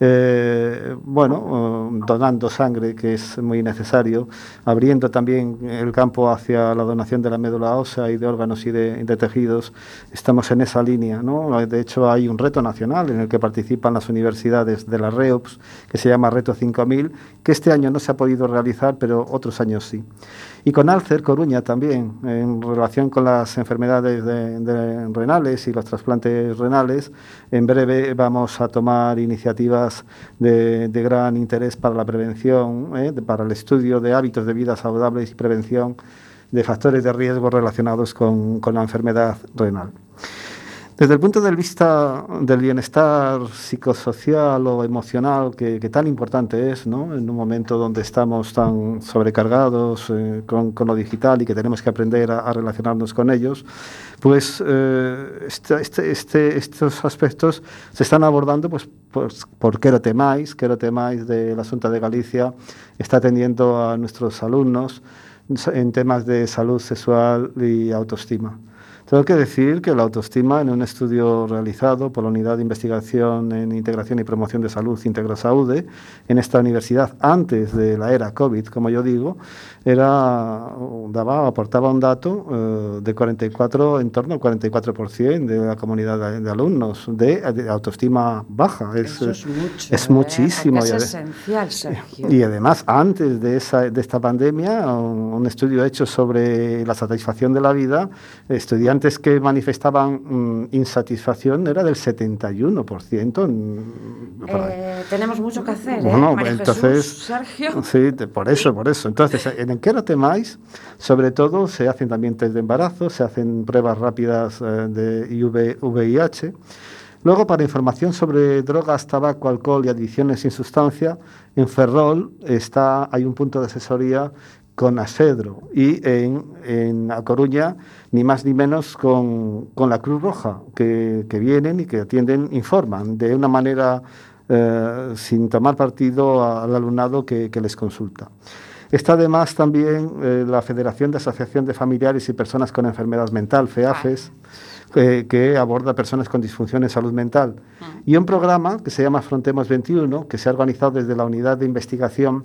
eh, bueno, eh, donando sangre, que es muy necesario, abriendo también el campo hacia la donación de la médula ósea y de órganos y de, de tejidos. Estamos en esa línea, ¿no? De hecho, hay un reto nacional en el que participan las universidades de la REOPS, que se llama Reto 5000, que este año no se ha podido realizar, pero otros años sí. Y con Alcer Coruña también, en relación con las enfermedades de, de renales y los trasplantes renales, en breve vamos a tomar iniciativas de, gran interés para la prevención, ¿eh? para el estudio de hábitos de vida saludables y prevención de factores de riesgo relacionados con la enfermedad renal. Desde el punto de vista del bienestar psicosocial o emocional, que, tan importante es, ¿no? en un momento donde estamos tan sobrecargados eh, con, lo digital y que tenemos que aprender a, relacionarnos con ellos, pues eh, este, este, estos aspectos se están abordando pues, pues, por Quero Temáis. Quero Temáis de la Junta de Galicia está atendiendo a nuestros alumnos en temas de salud sexual y autoestima. Tengo que decir que la autoestima, en un estudio realizado por la Unidad de Investigación en Integración y Promoción de Salud, Integrasaude, en esta universidad, antes de la era COVID, como yo digo, era, daba, aportaba un dato eh, de 44, en torno al 44% de la comunidad de, de alumnos de, de, autoestima baja. Es, Eso es, mucho, es muchísimo. Es y, esencial, Sergio. Y además, antes de, esa, de esta pandemia, un, un estudio hecho sobre la satisfacción de la vida, estudiantes que manifestaban mmm, insatisfacción era del 71%. Eh, tenemos mucho que hacer, bueno, ¿eh? María entonces, Jesús, Sergio. Sí, por eso, por eso. Entonces, en Enquero Temáis, sobre todo, se hacen también test de embarazo, se hacen pruebas rápidas eh, de IV, VIH. Luego, para información sobre drogas, tabaco, alcohol y adicciones sin sustancia, en Ferrol está, hay un punto de asesoría con Asedro y en, en A Coruña ni más ni menos con, con la Cruz Roja, que, que, vienen y que atienden, informan de una manera eh, sin tomar partido al alumnado que, que les consulta. Está además también eh, la Federación de Asociación de Familiares y Personas con Enfermedad Mental, FEAFES, eh, que aborda personas con disfunción en salud mental. Y un programa que se llama Frontemos 21, que se ha organizado desde la Unidad de Investigación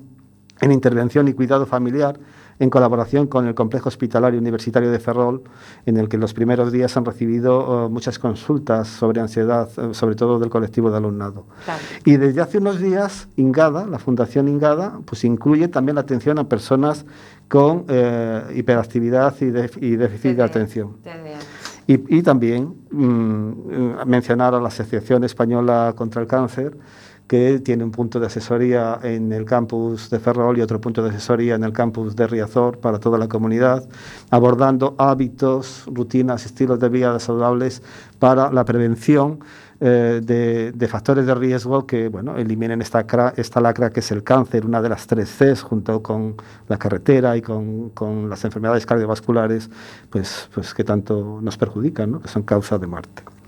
en intervención y cuidado familiar, en colaboración con el Complejo Hospitalario Universitario de Ferrol, en el que en los primeros días han recibido uh, muchas consultas sobre ansiedad, uh, sobre todo del colectivo de alumnado. Claro. Y desde hace unos días, Ingada, la Fundación Ingada, pues incluye también la atención a personas con eh, hiperactividad y, de, y déficit de atención. Y, y, también mmm, mencionar a la Asociación Española contra el Cáncer, que tiene un punto de asesoría en el campus de Ferrol y otro punto de asesoría en el campus de Riazor para toda la comunidad, abordando hábitos, rutinas, estilos de vida saludables para la prevención eh, de, factores de riesgo que bueno, eliminen esta, esta lacra que es el cáncer, una de las tres Cs, junto con la carretera y con, con las enfermedades cardiovasculares, pues, pues que tanto nos perjudican, ¿no? que son causa de muerte.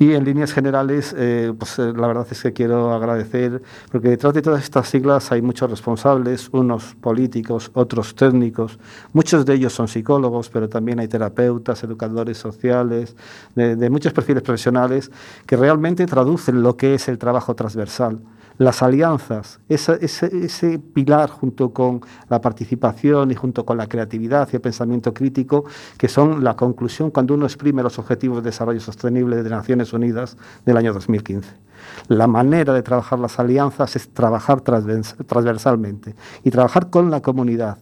Y en líneas generales, eh, pues eh, la verdad es que quiero agradecer, porque detrás de todas estas siglas hay muchos responsables, unos políticos, otros técnicos, muchos de ellos son psicólogos, pero también hay terapeutas, educadores sociales, de, de muchos perfiles profesionales que realmente traducen lo que es el trabajo transversal las alianzas, ese, ese, ese, pilar junto con la participación y junto con la creatividad y el pensamiento crítico, que son la conclusión cuando uno exprime los Objetivos de Desarrollo Sostenible de Naciones Unidas del año 2015. La manera de trabajar las alianzas es trabajar transversalmente y trabajar con la comunidad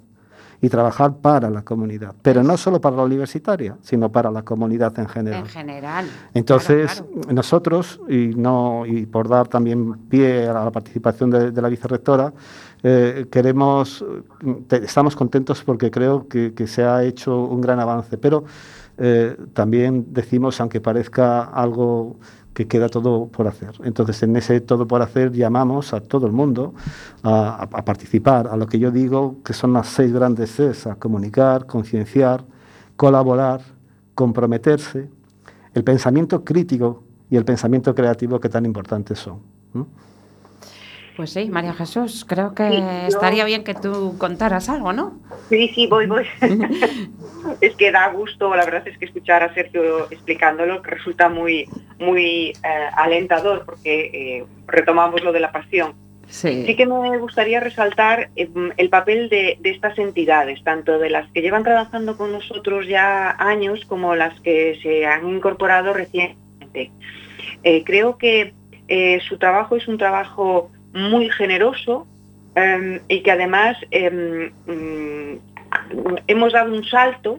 y trabajar para la comunidad, pero no solo para la universitaria, sino para la comunidad en general. En general. Entonces, claro, claro. nosotros, y, no, y por dar también pie a la participación de, de la vicerrectora, eh, queremos, te, estamos contentos porque creo que, que, se ha hecho un gran avance, pero eh, también decimos, aunque parezca algo que queda todo por hacer. Entonces, en ese todo por hacer llamamos a todo el mundo a, participar, a lo que yo digo que son las seis grandes Cs, comunicar, concienciar, colaborar, comprometerse, el pensamiento crítico y el pensamiento creativo que tan importantes son. Pues sí, María Jesús, creo que Sí, yo- estaría bien que tú contaras algo, ¿no? Sí, sí, voy, voy. es que da gusto, la verdad es que escuchar a Sergio explicándolo resulta muy, muy eh, alentador porque eh, retomamos lo de la pasión. Sí. Sí que me gustaría resaltar eh, el papel de, de estas entidades, tanto de las que llevan trabajando con nosotros ya años como las que se han incorporado recientemente. Creo que su trabajo es un trabajo muy generoso eh, y que además eh, mm, hemos dado un salto,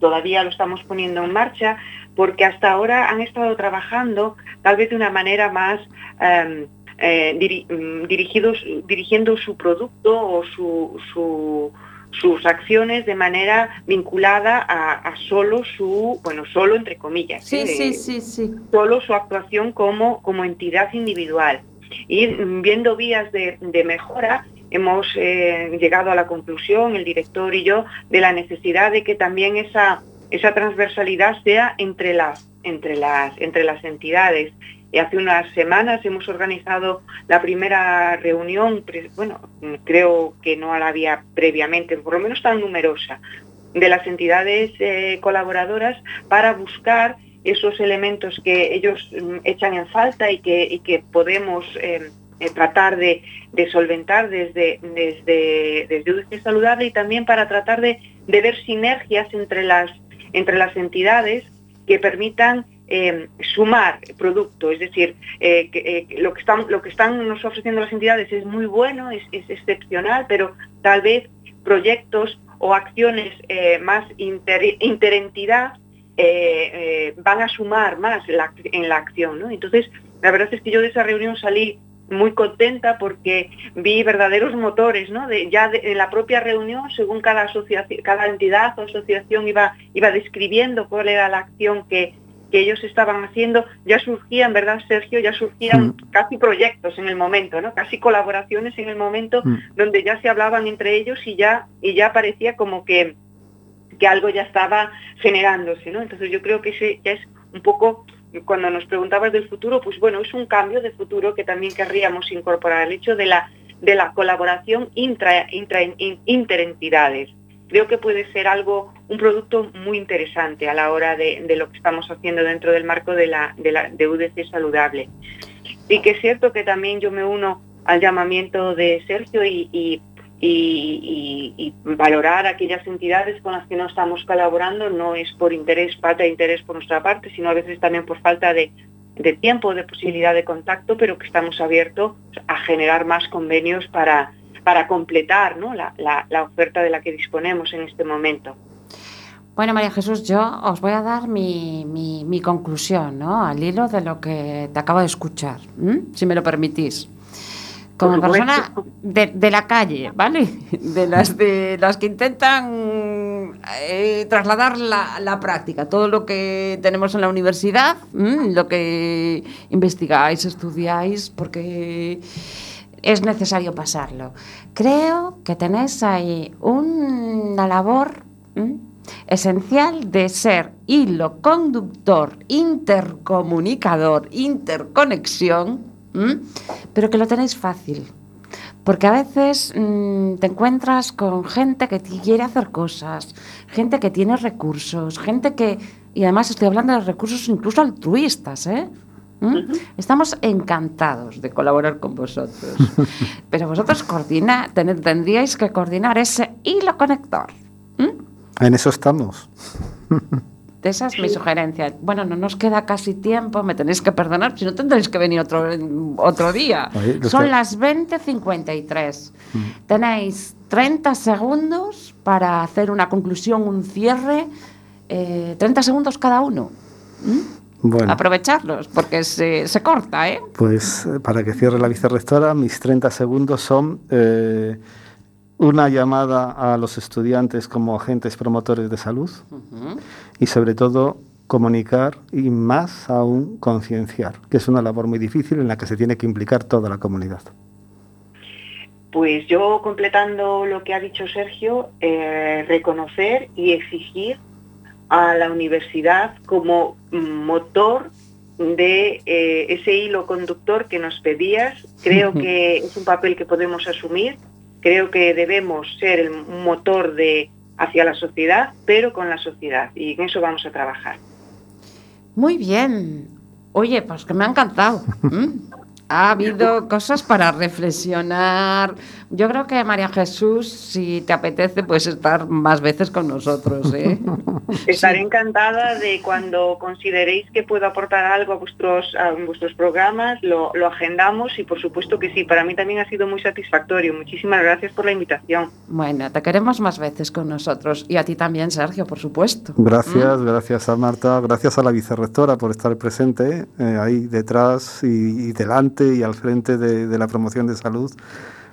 todavía lo estamos poniendo en marcha, porque hasta ahora han estado trabajando tal vez de una manera más eh, eh, diri- mm, dirigidos, dirigiendo su producto o su, su- sus acciones de manera vinculada a, a solo su, bueno, solo entre comillas, Sí, ¿eh? sí, sí, sí. solo su actuación como, como entidad individual. Y viendo vías de, mejora, hemos eh, llegado a la conclusión, el director y yo, de la necesidad de que también esa, esa transversalidad sea entre las, entre las, entre las entidades. Y hace unas semanas hemos organizado la primera reunión, bueno, creo que no la había previamente, por lo menos tan numerosa, de las entidades eh, colaboradoras para buscar esos elementos que ellos mm, echan en falta y que, y que podemos eh, eh, tratar de, solventar desde, desde, desde Saludable y también para tratar de, de ver sinergias entre las, entre las entidades que permitan eh, sumar producto, es decir, eh, eh, lo, que están, lo que están nos ofreciendo las entidades es muy bueno, es, es excepcional, pero tal vez proyectos o acciones más inter- interentidad eh, eh, van a sumar más la- en la acción. ¿no? Entonces, la verdad es que yo de esa reunión salí muy contenta porque vi verdaderos motores, ¿no? De, ya de- en la propia reunión, según cada asociación, cada entidad o asociación iba, iba describiendo cuál era la acción que, que ellos estaban haciendo, ya surgían, ¿verdad, Sergio? Ya surgían Mm. casi proyectos en el momento, ¿no? Casi colaboraciones en el momento Mm. donde ya se hablaban entre ellos y ya, y ya parecía como que, que algo ya estaba generándose, ¿no? Entonces yo creo que ese ya es un poco, cuando nos preguntabas del futuro, pues bueno, es un cambio de futuro que también querríamos incorporar, el hecho de la, de la colaboración intra, intra, in- interentidades. Creo que puede ser algo, un producto muy interesante a la hora de, de lo que estamos haciendo dentro del marco de la, de la de UDC saludable. Y que es cierto que también yo me uno al llamamiento de Sergio y- y- valorar aquellas entidades con las que no estamos colaborando no es por interés, falta de interés por nuestra parte, sino a veces también por falta de, tiempo, de posibilidad de contacto, pero que estamos abiertos a generar más convenios para, para completar ¿no? la, la- oferta de la que disponemos en este momento. Bueno, María Jesús, yo os voy a dar mi, mi- conclusión, ¿no? Al hilo de lo que te acabo de escuchar, si me lo permitís. Como persona de, de la calle, ¿vale? De las, de las que intentan eh, trasladar la, la práctica, todo lo que tenemos en la universidad, ¿m? lo que investigáis, estudiáis, porque es necesario pasarlo. Creo que tenéis ahí una labor ¿m? esencial de ser hilo conductor, intercomunicador, interconexión, ¿m? pero que lo tenéis fácil. Porque a veces mm, te encuentras con gente que quiere hacer cosas, gente que tiene recursos, gente que... Y además estoy hablando de recursos incluso altruistas, ¿eh? ¿Mm? Estamos encantados de colaborar con vosotros. Pero vosotros coordina, ten- tendríais que coordinar ese hilo conector. ¿Mm? En eso estamos. Esa es mi sugerencia. Bueno, no nos queda casi tiempo, me tenéis que perdonar, si no tendréis que venir otro, otro día. Son las 20.53. Tenéis 30 segundos para hacer una conclusión, un cierre. eh, 30 segundos cada uno. Bueno, Aprovecharlos, porque se, se corta, ¿eh? pues eh, para que cierre la vicerrectora, mis 30 segundos son eh, una llamada a los estudiantes como agentes promotores de salud y sobre todo comunicar y más aún concienciar, que es una labor muy difícil en la que se tiene que implicar toda la comunidad. Pues yo, completando lo que ha dicho Sergio, eh, reconocer y exigir a la universidad como motor de eh, ese hilo conductor que nos pedías. Creo que es un papel que podemos asumir. Creo que debemos ser el motor de hacia la sociedad, pero con la sociedad. Y en eso vamos a trabajar. Muy bien. Oye, pues que me ha encantado. ¿Mm? ha habido cosas para reflexionar. Yo creo que María Jesús, si te apetece, puedes estar más veces con nosotros. ¿eh? Estaré encantada de cuando consideréis que puedo aportar algo a vuestros, a vuestros programas, lo, lo agendamos y por supuesto que sí, para mí también ha sido muy satisfactorio. Muchísimas gracias por la invitación. Bueno, te queremos más veces con nosotros y a ti también, Sergio, por supuesto. Gracias, ¿Mm? gracias a Marta, gracias a la vicerrectora por estar presente eh, ahí detrás y, y delante y al frente de, de, la promoción de salud,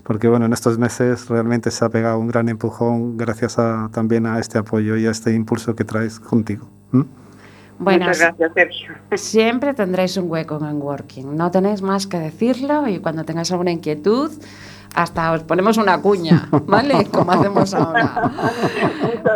porque bueno, en estos meses realmente se ha pegado un gran empujón gracias a, también a este apoyo y a este impulso que traes contigo. ¿Mm? Bueno, Muchas gracias, Sergio. Siempre tendréis un hueco en Working, no tenéis más que decirlo y cuando tengáis alguna inquietud, hasta os ponemos una cuña, ¿vale? Como hacemos ahora.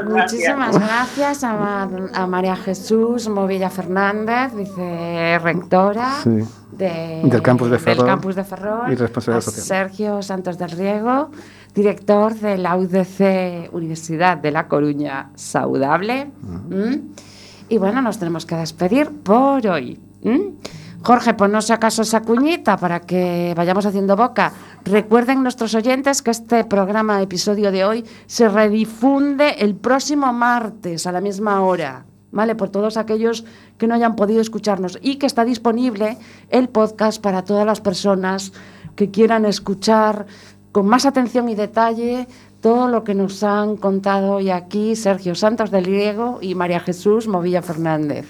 Muchas Muchísimas gracias a, a, María Jesús Movilla Fernández, vicerrectora Sí. de, Del campus de Ferrol del campus de Ferrol, y responsabilidad a social. Sergio Santos del Riego, director de la UDC Universidad de La Coruña Saudable. ¿Mm? Y bueno, nos tenemos que despedir por hoy. ¿Mm? Jorge, ponnos acaso esa cuñita para que vayamos haciendo boca. Recuerden nuestros oyentes que este programa, episodio de hoy, se redifunde el próximo martes a la misma hora, ¿vale? Por todos aquellos que no hayan podido escucharnos y que está disponible el podcast para todas las personas que quieran escuchar con más atención y detalle todo lo que nos han contado hoy aquí Sergio Santos del Riego y María Jesús Movilla Fernández.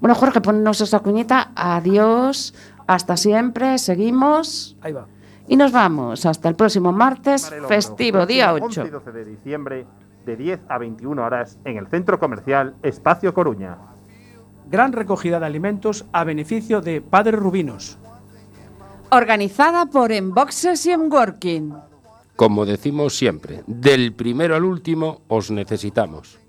Bueno, Jorge, ponnos esa cuñita. Adiós. Hasta siempre. Seguimos. Ahí va. Y nos vamos. Hasta el próximo martes, el festivo, día Próximo 8. 11 y 12 de diciembre, de 10 a 21 horas, en el Centro Comercial Espacio Coruña. Gran recogida de alimentos a beneficio de Padre Rubinos. Organizada por Enboxes y Enworking. Como decimos siempre, del primero al último os necesitamos.